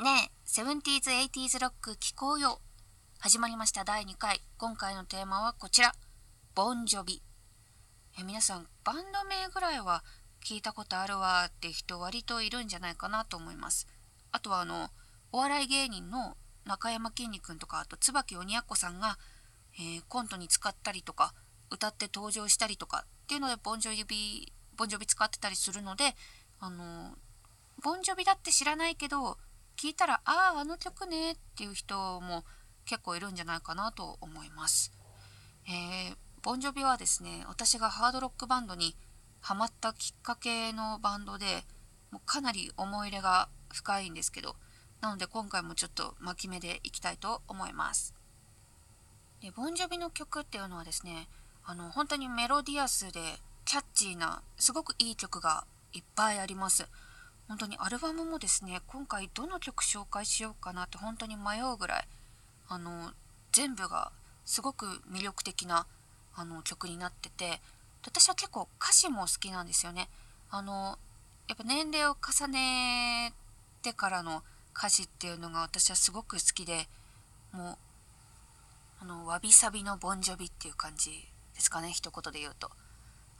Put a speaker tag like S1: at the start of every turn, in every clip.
S1: ねえ、70s、80s ロック聞こうよ。始まりました第2回。今回のテーマはこちら。ボンジョビ。え皆さん、バンド名ぐらいは聞いたことあるわって人割といるんじゃないかなと思います。あとはあの、お笑い芸人の中山きんに君とか、あと椿鬼奴さんが、えー、コントに使ったりとか、歌って登場したりとかっていうので、ボンジョビ、ボンジョビ使ってたりするので、あの、ボンジョビだって知らないけど、聞いたらあああの曲ねっていう人も結構いるんじゃないかなと思います。えー、ボンジョビはですね私がハードロックバンドにハマったきっかけのバンドでもうかなり思い入れが深いんですけどなので今回もちょっと巻き目でいきたいと思います。でボンジョビの曲っていうのはですねあの本当にメロディアスでキャッチーなすごくいい曲がいっぱいあります。本当にアルバムもですね今回どの曲紹介しようかなって本当に迷うぐらいあの全部がすごく魅力的なあの曲になってて私は結構歌詞も好きなんですよね。あのやっぱ年齢を重ねてからの歌詞っていうのが私はすごく好きでもうあのわびさびのボンジョビっていう感じですかね一言で言うと。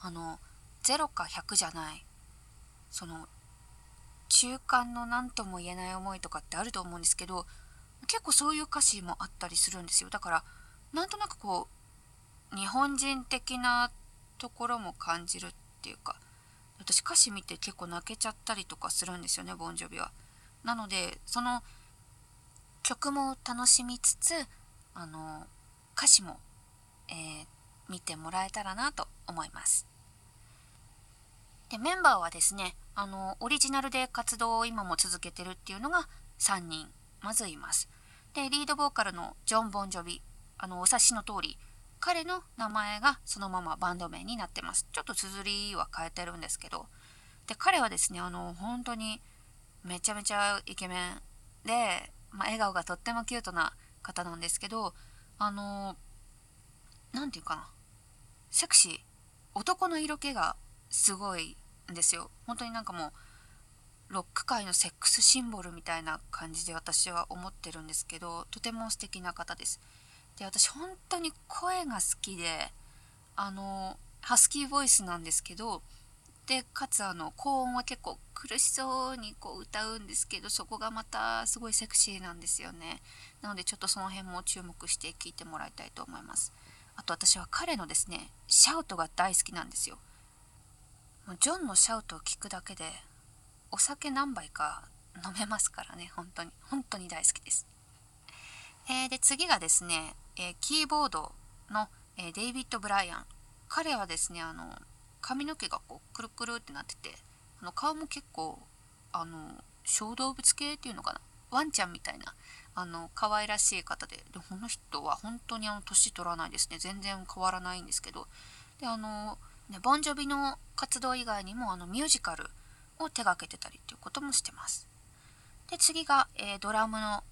S1: あの0か100じゃないその中間の何とも言えない思いとかってあると思うんですけど結構そういう歌詞もあったりするんですよだからなんとなくこう日本人的なところも感じるっていうか私歌詞見て結構泣けちゃったりとかするんですよねボンジョビは。なのでその曲も楽しみつつあの歌詞も、えー、見てもらえたらなと思います。でメンバーはですねあのオリジナルで活動を今も続けてるっていうのが3人まずいます。でリードボーカルのジョン・ボンジョビあのお察しの通り彼の名前がそのままバンド名になってます。ちょっと綴りは変えてるんですけどで彼はですねあの本当にめちゃめちゃイケメンで、まあ、笑顔がとってもキュートな方なんですけどあの何て言うかなセクシー男の色気がすごいですよ。本当になんかもうロック界のセックスシンボルみたいな感じで私は思ってるんですけどとても素敵な方です。で私本当に声が好きであのハスキーボイスなんですけどでかつあの高音は結構苦しそうにこう歌うんですけどそこがまたすごいセクシーなんですよね。なのでちょっとその辺も注目して聴いてもらいたいと思います。あと私は彼のですねシャウトが大好きなんですよ。ジョンのシャウトを聞くだけでお酒何杯か飲めますからね本当に。本当に大好きです、えー、で次がですね、えー、キーボードの、えー、デイビッド・ブライアン。彼はですねあの髪の毛がこうくるくるってなっててあの顔も結構あの小動物系っていうのかな？ワンちゃんみたいなあの可愛らしい方で。でこの人は本当にあの年取らないですね。全然変わらないんですけど。であのね、ボンジョビの活動以外にもあのミュージカルを手がけてたりっていうこともしてます。で次が、えー、ドラムの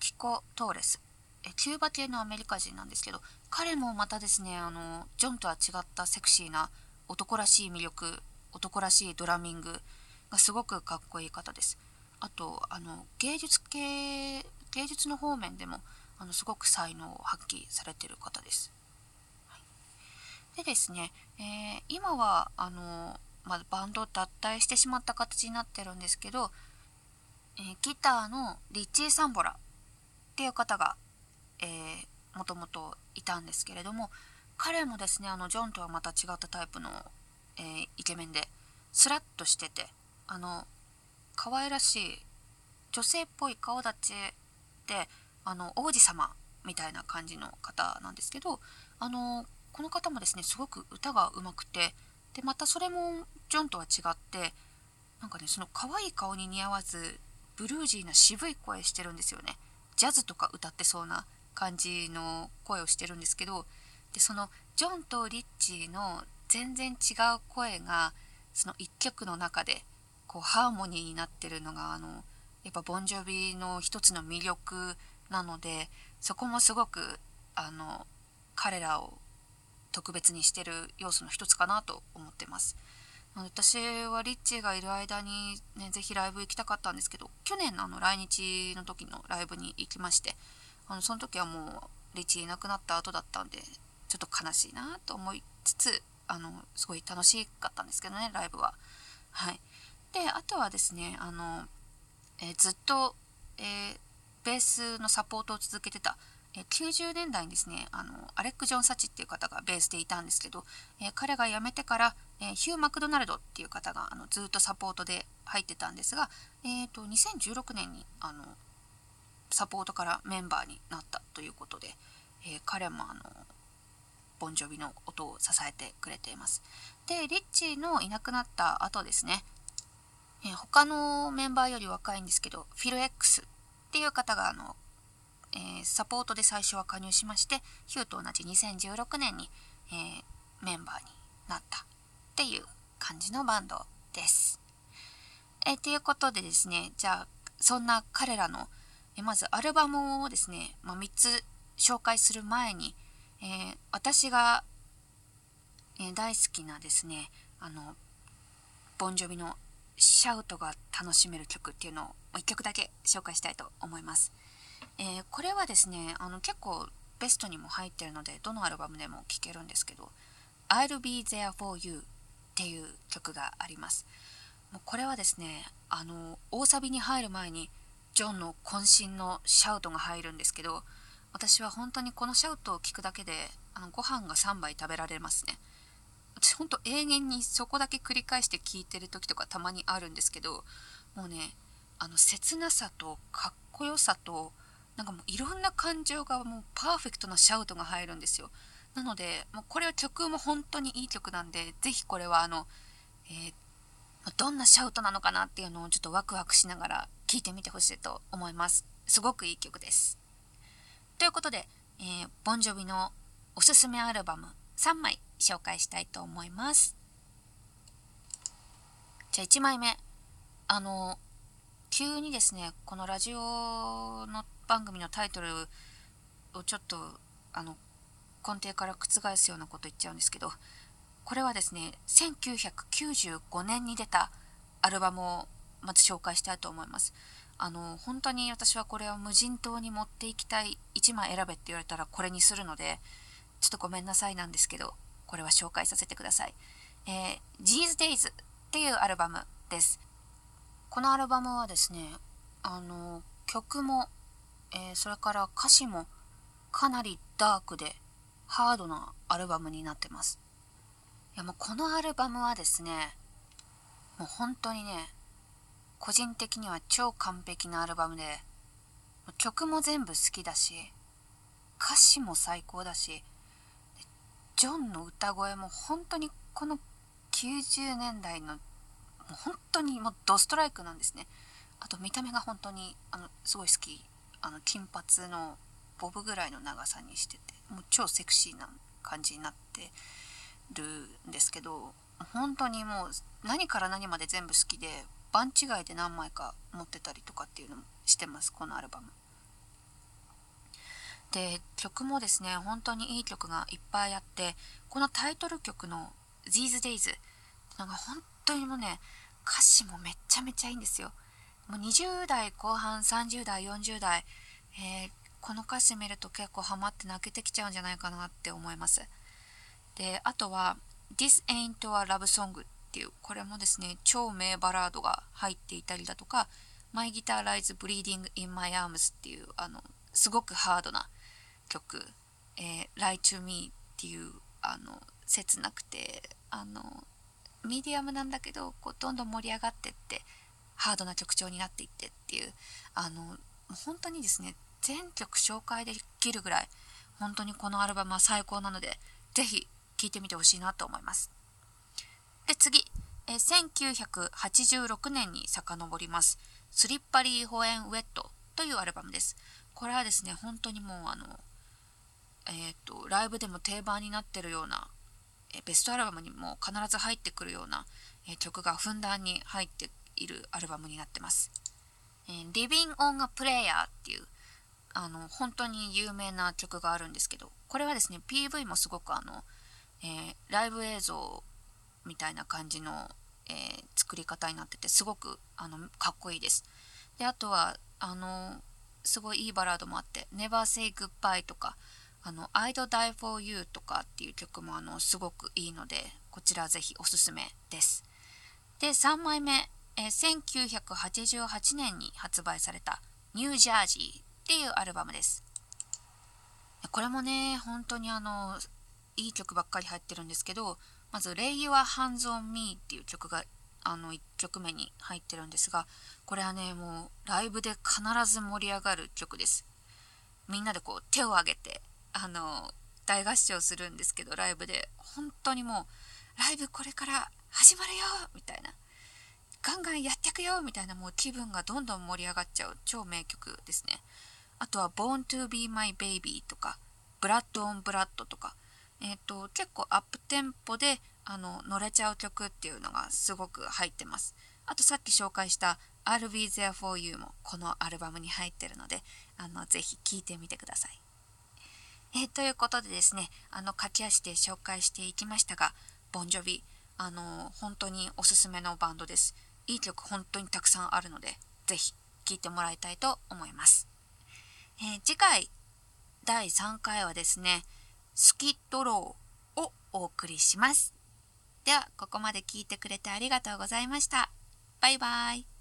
S1: キコ・トーレス、えキューバ系のアメリカ人なんですけど彼もまたですねあのジョンとは違ったセクシーな男らしい魅力男らしいドラミングがすごくかっこいい方です。あとあの芸術系芸術の方面でもあのすごく才能を発揮されてる方です。でですね、えー、今はあの、まあ、バンド脱退してしまった形になってるんですけど、えー、ギターのリッチー・サンボラっていう方が、えー、もともといたんですけれども彼もですねあのジョンとはまた違ったタイプの、えー、イケメンでスラッとしててあの可愛らしい女性っぽい顔立ちであの王子様みたいな感じの方なんですけどあのこの方もですねすごく歌がうまくてでまたそれもジョンとは違ってなんかねその可愛い顔に似合わずブルージーな渋い声してるんですよね。ジャズとか歌ってそうな感じの声をしてるんですけどでそのジョンとリッチーの全然違う声がその1曲の中でこうハーモニーになってるのがあのやっぱボンジョビの一つの魅力なのでそこもすごくあの彼らを特別にしてる要素の一つかなと思ってます私はリッチーがいる間にね、ぜひライブ行きたかったんですけど、去年のあの来日の時のライブに行きまして、あのその時はもうリッチーいなくなった後だったんで、ちょっと悲しいなと思いつつ、あの、すごい楽しかったんですけどね、ライブは。はい。で、あとはですね、あの、えー、ずっと、えー、ベースのサポートを続けてた、え90年代にですねあのアレック・ジョン・サチっていう方がベースでいたんですけど、え彼が辞めてから、えヒュー・マクドナルドっていう方があのずっとサポートで入ってたんですが、えーと、2016年にあのサポートからメンバーになったということで、え、彼もあのボンジョビの音を支えてくれています。でリッチーのいなくなった後ですね、え、他のメンバーより若いんですけどフィル X っていう方があのえー、サポートで最初は加入しましてヒューと同じ2016年に、えー、メンバーになったっていう感じのバンドです。えー、ということでですねじゃあそんな彼らの、えまずアルバムをですね、まあ、3つ紹介する前に、え私が、え大好きなですねあのボンジョビのシャウトが楽しめる曲っていうのを1曲だけ紹介したいと思います。えー、これはですねあの結構ベストにも入ってるのでどのアルバムでも聴けるんですけど「I'll Be There For You」っていう曲があります。もうこれはですねあの大サビに入る前にジョンの渾身のシャウトが入るんですけど私は本当にこのシャウトを聞くだけであのご飯が3杯食べられますね。私ほんと永遠にそこだけ繰り返して聞いてる時とかたまにあるんですけどもうねあの切なさとかっこよさとなんかもういろんな感情がもうパーフェクトなシャウトが入るんですよ。なのでもうこれは曲も本当にいい曲なんで是非これはあの、えー、どんなシャウトなのかなっていうのをちょっとワクワクしながら聴いてみてほしいと思います。すごくいい曲です。ということで、えー、ボンジョビのおすすめアルバム3枚紹介したいと思います。じゃあ1枚目。あの急にですねこのラジオの番組のタイトルをちょっとあの根底から覆すようなこと言っちゃうんですけどこれはですね1995年に出たアルバムをまず紹介したいと思います。あの本当に私はこれを無人島に持っていきたい1枚選べって言われたらこれにするのでちょっとごめんなさいなんですけどこれは紹介させてください、えー、G's Days っていうアルバムです。このアルバムはですねあの曲もえー、それから歌詞もかなりダークでハードなアルバムになってます。いやもうこのアルバムはですね、もう本当にね、個人的には超完璧なアルバムで、曲も全部好きだし、歌詞も最高だし、ジョンの歌声も本当にこの90年代のもう本当にもうドストライクなんですね。あと見た目が本当にあのすごい好きあの金髪のボブぐらいの長さにしててもう超セクシーな感じになってるんですけど本当にもう何から何まで全部好きで番違いで何枚か持ってたりとかっていうのもしてますこのアルバム。で曲もですね本当にいい曲がいっぱいあってこのタイトル曲の「These Days」なんか本当にもうね歌詞もめちゃめちゃいいんですよ。もう20代後半30代40代、えー、この歌詞見ると結構ハマって泣けてきちゃうんじゃないかなって思います。であとは「This Ain't a Love Song」っていうこれもですね超名バラードが入っていたりだとか「My Guitar Lies Bleeding in My Arms」っていうあのすごくハードな曲「えー、Lie to Me」っていうあの切なくてあのミディアムなんだけどこうどんどん盛り上がってってハードな曲調になっていってっていうあの本当にですね全曲紹介できるぐらい本当にこのアルバムは最高なので是非聴いてみてほしいなと思います。で次え1986年に遡ります「スリッパリー・ホエン・ウェット」というアルバムです。これはですね本当にもうあのえっ、ー、とライブでも定番になってるようなえベストアルバムにも必ず入ってくるような、え曲がふんだんに入っているアルバムになってます。えー、Living on a Prayer っていうあの本当に有名な曲があるんですけどこれはですね PV もすごくあの、えー、ライブ映像みたいな感じのえー、作り方になっててすごくあのかっこいいです。であとはあのすごいいいバラードもあって「Never Say Goodbye」とか「あの I'd Die for You」とかっていう曲もあのすごくいいのでこちらぜひおすすめです。で3枚目、え、1988年に発売された「ニュージャージー」っていうアルバムです。これもね本当にあのいい曲ばっかり入ってるんですけどまず「Lay Your Hands on Me」っていう曲があの1曲目に入ってるんですがこれはねもうライブで必ず盛り上がる曲です。みんなでこう手を挙げてあの大合唱するんですけどライブで。本当にもうライブこれから始まるよみたいな。ガンガンやってくよみたいなもう気分がどんどん盛り上がっちゃう超名曲ですねあとは Born to be my baby とか Blood on Blood とかえーと、結構アップテンポであの乗れちゃう曲っていうのがすごく入ってます。あとさっき紹介した「I'll Be There For You」もこのアルバムに入ってるのであのぜひ聴いてみてください。えー、ということでですねあの駆け足で紹介していきましたがボンジョビあの本当におすすめのバンドです。いい曲本当にたくさんあるのでぜひ聴いてもらいたいと思います。えー、次回第3回はですねスキッドローをお送りします。では、ここまで聞いてくれてありがとうございました。バイバイ。